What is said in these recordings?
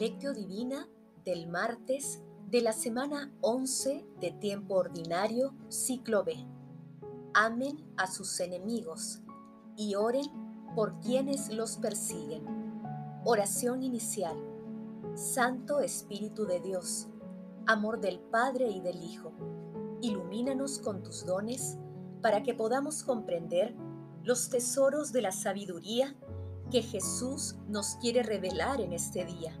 Lectio Divina del martes de la semana 11 de tiempo ordinario, ciclo B. Amen a sus enemigos y oren por quienes los persiguen. Oración inicial. Santo Espíritu de Dios, amor del Padre y del Hijo, ilumínanos con tus dones para que podamos comprender los tesoros de la sabiduría que Jesús nos quiere revelar en este día.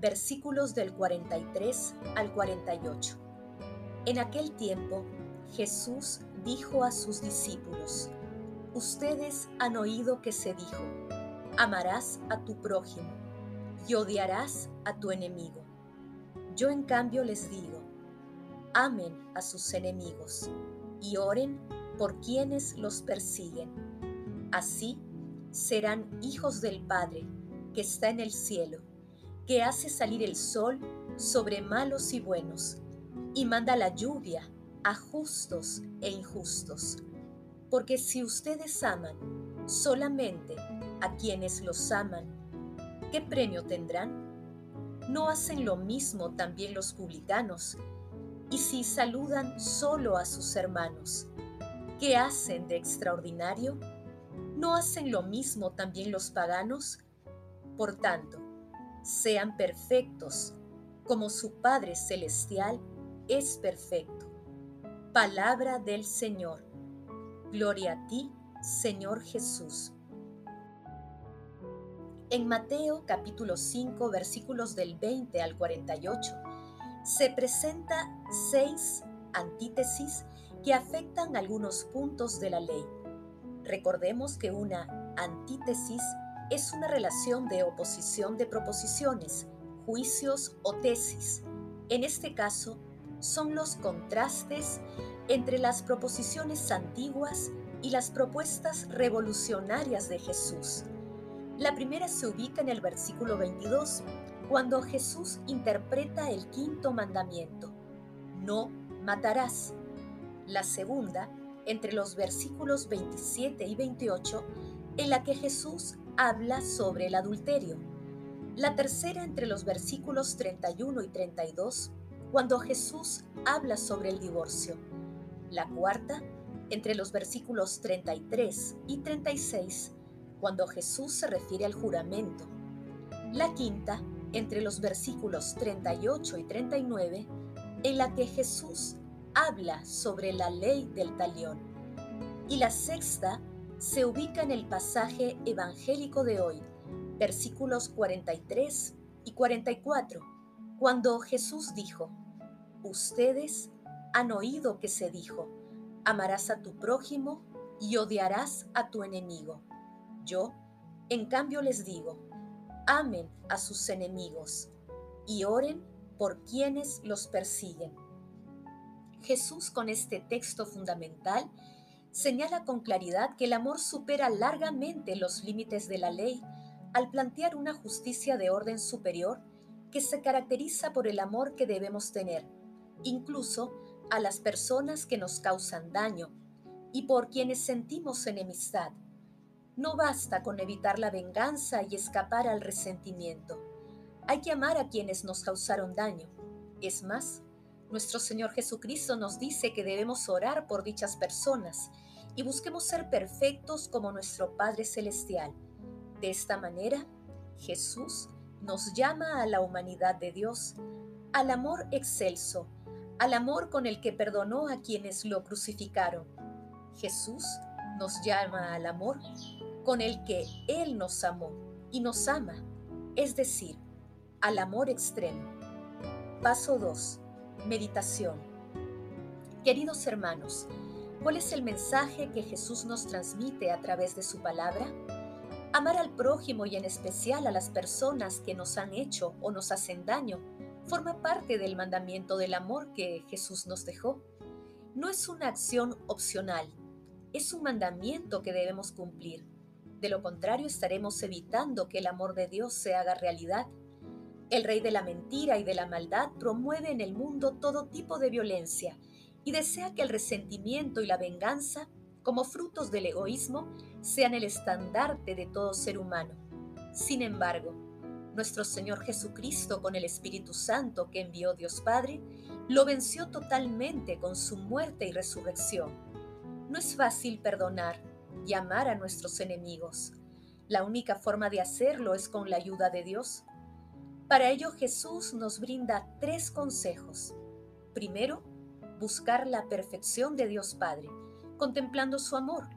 versículos del 43 al 48. En aquel tiempo, Jesús dijo a sus discípulos, Ustedes han oído que se dijo, amarás a tu prójimo y odiarás a tu enemigo. Yo en cambio les digo, amen a sus enemigos y oren por quienes los persiguen Así serán hijos del Padre que está en el cielo, que hace salir el sol sobre malos y buenos, y manda la lluvia a justos e injustos. Porque si ustedes aman solamente a quienes los aman, ¿qué premio tendrán? ¿No hacen lo mismo también los publicanos? Y si saludan solo a sus hermanos, ¿qué hacen de extraordinario? ¿No hacen lo mismo también los paganos? Por tanto, sean perfectos, como su Padre Celestial es perfecto. Palabra del Señor. Gloria a ti, Señor Jesús. En Mateo capítulo 5 versículos del 20 al 48 se presenta seis antítesis que afectan algunos puntos de la ley Recordemos que una antítesis es una relación de oposición de proposiciones, juicios o tesis. En este caso, son los contrastes entre las proposiciones antiguas y las propuestas revolucionarias de Jesús. La primera se ubica en el versículo 22, cuando Jesús interpreta el quinto mandamiento, no matarás. La segunda entre los versículos 27 y 28 en la que Jesús habla sobre el adulterio. La tercera entre los versículos 31 y 32 cuando Jesús habla sobre el divorcio. La cuarta entre los versículos 33 y 36 cuando Jesús se refiere al juramento. La quinta entre los versículos 38 y 39 en la que Jesús habla sobre la ley del talión. Y la sexta se ubica en el pasaje evangélico de hoy, versículos 43 y 44, cuando Jesús dijo, Ustedes han oído que se dijo, amarás a tu prójimo y odiarás a tu enemigo. Yo, en cambio, les digo, amen a sus enemigos y oren por quienes los persiguen. Jesús con este texto fundamental señala con claridad que el amor supera largamente los límites de la ley al plantear una justicia de orden superior que se caracteriza por el amor que debemos tener, incluso a las personas que nos causan daño y por quienes sentimos enemistad. No basta con evitar la venganza y escapar al resentimiento. Hay que amar a quienes nos causaron daño. Es más, nuestro Señor Jesucristo nos dice que debemos orar por dichas personas y busquemos ser perfectos como nuestro Padre Celestial. De esta manera, Jesús nos llama a la humanidad de Dios, al amor excelso, al amor con el que perdonó a quienes lo crucificaron. Jesús nos llama al amor con el que Él nos amó y nos ama, es decir, al amor extremo. Paso 2 Meditación Queridos hermanos, ¿cuál es el mensaje que Jesús nos transmite a través de su palabra? Amar al prójimo y en especial a las personas que nos han hecho o nos hacen daño forma parte del mandamiento del amor que Jesús nos dejó. No es una acción opcional, es un mandamiento que debemos cumplir. De lo contrario estaremos evitando que el amor de Dios se haga realidad. El rey de la mentira y de la maldad promueve en el mundo todo tipo de violencia y desea que el resentimiento y la venganza, como frutos del egoísmo, sean el estandarte de todo ser humano. Sin embargo, nuestro Señor Jesucristo con el Espíritu Santo que envió Dios Padre, lo venció totalmente con su muerte y resurrección. No es fácil perdonar y amar a nuestros enemigos. La única forma de hacerlo es con la ayuda de Dios. Para ello Jesús nos brinda tres consejos. Primero, buscar la perfección de Dios Padre, contemplando su amor.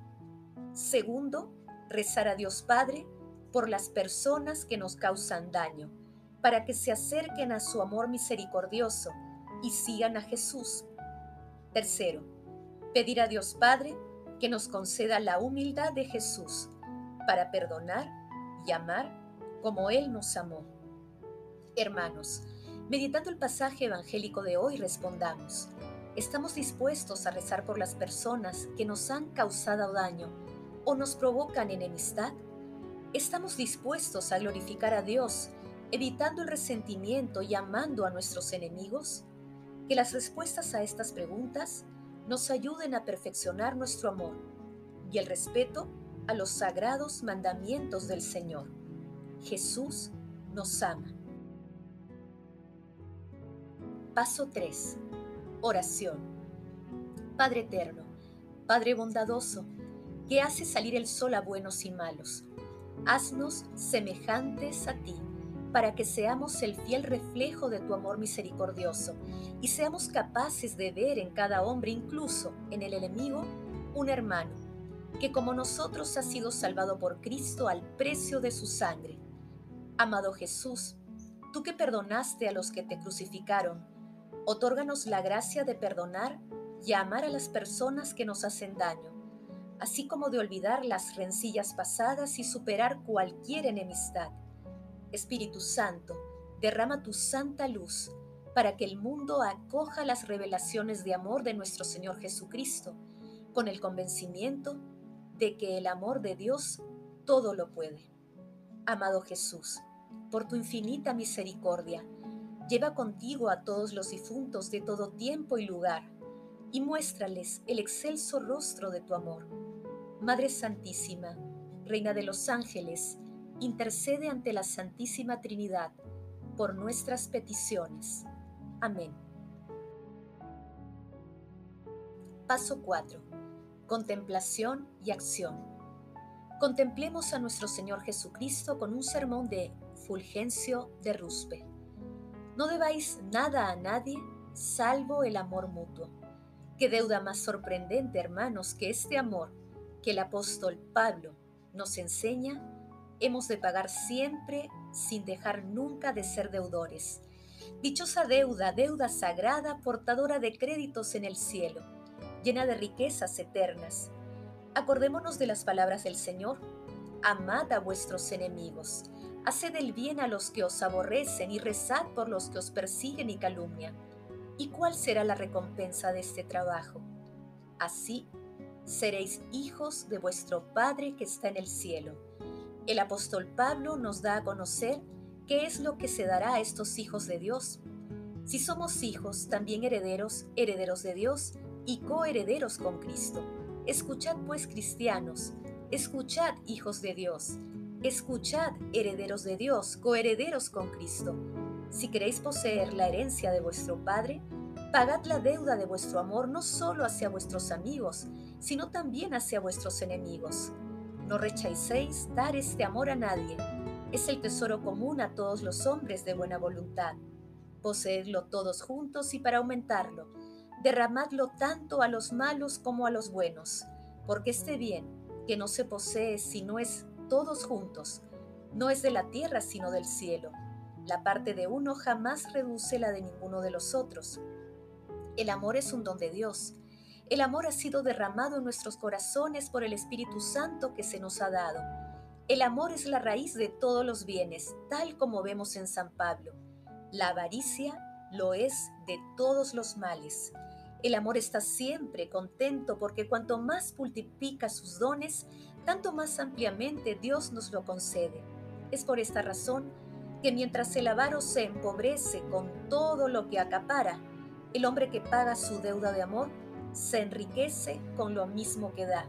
Segundo, rezar a Dios Padre por las personas que nos causan daño, para que se acerquen a su amor misericordioso y sigan a Jesús. Tercero, pedir a Dios Padre que nos conceda la humildad de Jesús para perdonar y amar como Él nos amó. Hermanos, meditando el pasaje evangélico de hoy, respondamos, ¿Estamos dispuestos a rezar por las personas que nos han causado daño o nos provocan enemistad? ¿Estamos dispuestos a glorificar a Dios, evitando el resentimiento y amando a nuestros enemigos? Que las respuestas a estas preguntas nos ayuden a perfeccionar nuestro amor y el respeto a los sagrados mandamientos del Señor. Jesús nos ama. Paso 3 Oración. Padre eterno, Padre bondadoso, que hace salir el sol a buenos y malos, haznos semejantes a ti, para que seamos el fiel reflejo de tu amor misericordioso y seamos capaces de ver en cada hombre, incluso en el enemigo, un hermano, que como nosotros ha sido salvado por Cristo al precio de su sangre. Amado Jesús, tú que perdonaste a los que te crucificaron, Otórganos la gracia de perdonar y amar a las personas que nos hacen daño, así como de olvidar las rencillas pasadas y superar cualquier enemistad. Espíritu Santo, derrama tu santa luz para que el mundo acoja las revelaciones de amor de nuestro Señor Jesucristo, con el convencimiento de que el amor de Dios todo lo puede. Amado Jesús, por tu infinita misericordia, Lleva contigo a todos los difuntos de todo tiempo y lugar, y muéstrales el excelso rostro de tu amor. Madre Santísima, Reina de los ángeles, intercede ante la Santísima Trinidad por nuestras peticiones. Amén. Paso 4. Contemplación y acción. Contemplemos a nuestro Señor Jesucristo con un sermón de Fulgencio de Ruspe. No debáis nada a nadie salvo el amor mutuo. Qué deuda más sorprendente, hermanos, que este amor que el apóstol Pablo nos enseña, hemos de pagar siempre sin dejar nunca de ser deudores. Dichosa deuda, deuda sagrada, portadora de créditos en el cielo, llena de riquezas eternas. Acordémonos de las palabras del Señor. Amad a vuestros enemigos Haced el bien a los que os aborrecen y rezad por los que os persiguen y calumnian. ¿Y cuál será la recompensa de este trabajo? Así seréis hijos de vuestro Padre que está en el cielo. El apóstol Pablo nos da a conocer qué es lo que se dará a estos hijos de Dios. Si somos hijos, también herederos, herederos de Dios y coherederos con Cristo. Escuchad pues cristianos, escuchad hijos de Dios Escuchad, herederos de Dios, coherederos con Cristo. Si queréis poseer la herencia de vuestro Padre, pagad la deuda de vuestro amor no solo hacia vuestros amigos, sino también hacia vuestros enemigos. No rechacéis dar este amor a nadie. Es el tesoro común a todos los hombres de buena voluntad. Poseedlo todos juntos y para aumentarlo, derramadlo tanto a los malos como a los buenos, porque este bien, que no se posee si no es todos juntos. No es de la tierra, sino del cielo. La parte de uno jamás reduce la de ninguno de los otros. El amor es un don de Dios. El amor ha sido derramado en nuestros corazones por el Espíritu Santo que se nos ha dado. El amor es la raíz de todos los bienes, tal como vemos en San Pablo. La avaricia lo es de todos los males. El amor está siempre contento porque cuanto más multiplica sus dones, tanto más ampliamente Dios nos lo concede. Es por esta razón que mientras el avaro se empobrece con todo lo que acapara, el hombre que paga su deuda de amor se enriquece con lo mismo que da.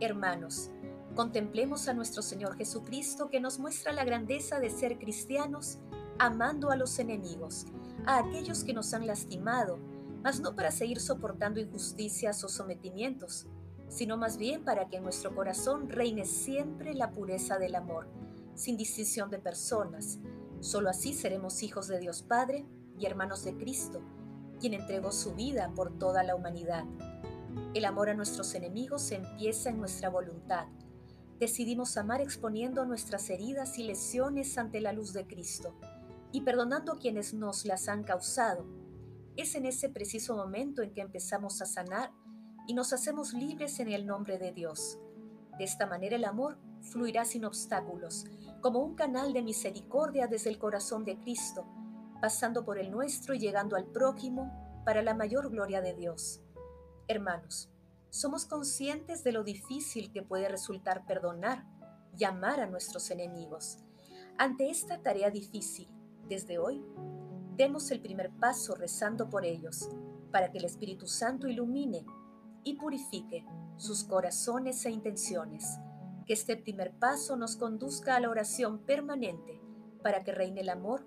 Hermanos, contemplemos a nuestro Señor Jesucristo que nos muestra la grandeza de ser cristianos amando a los enemigos, a aquellos que nos han lastimado, mas no para seguir soportando injusticias o sometimientos, sino más bien para que en nuestro corazón reine siempre la pureza del amor, sin distinción de personas. Solo así seremos hijos de Dios Padre y hermanos de Cristo, quien entregó su vida por toda la humanidad. El amor a nuestros enemigos empieza en nuestra voluntad. Decidimos amar exponiendo nuestras heridas y lesiones ante la luz de Cristo y perdonando a quienes nos las han causado. Es en ese preciso momento en que empezamos a sanar y nos hacemos libres en el nombre de Dios. De esta manera el amor fluirá sin obstáculos, como un canal de misericordia desde el corazón de Cristo, pasando por el nuestro y llegando al prójimo para la mayor gloria de Dios. Hermanos, somos conscientes de lo difícil que puede resultar perdonar y amar a nuestros enemigos. Ante esta tarea difícil, desde hoy, demos el primer paso rezando por ellos, para que el Espíritu Santo ilumine y purifique sus corazones e intenciones. Que este primer paso nos conduzca a la oración permanente para que reine el amor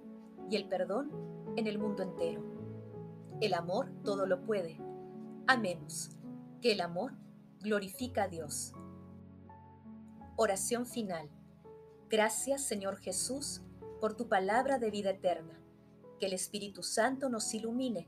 y el perdón en el mundo entero. El amor todo lo puede. Amemos que el amor glorifica a Dios. Oración final. Gracias Señor Jesús por tu palabra de vida eterna. Que el Espíritu Santo nos ilumine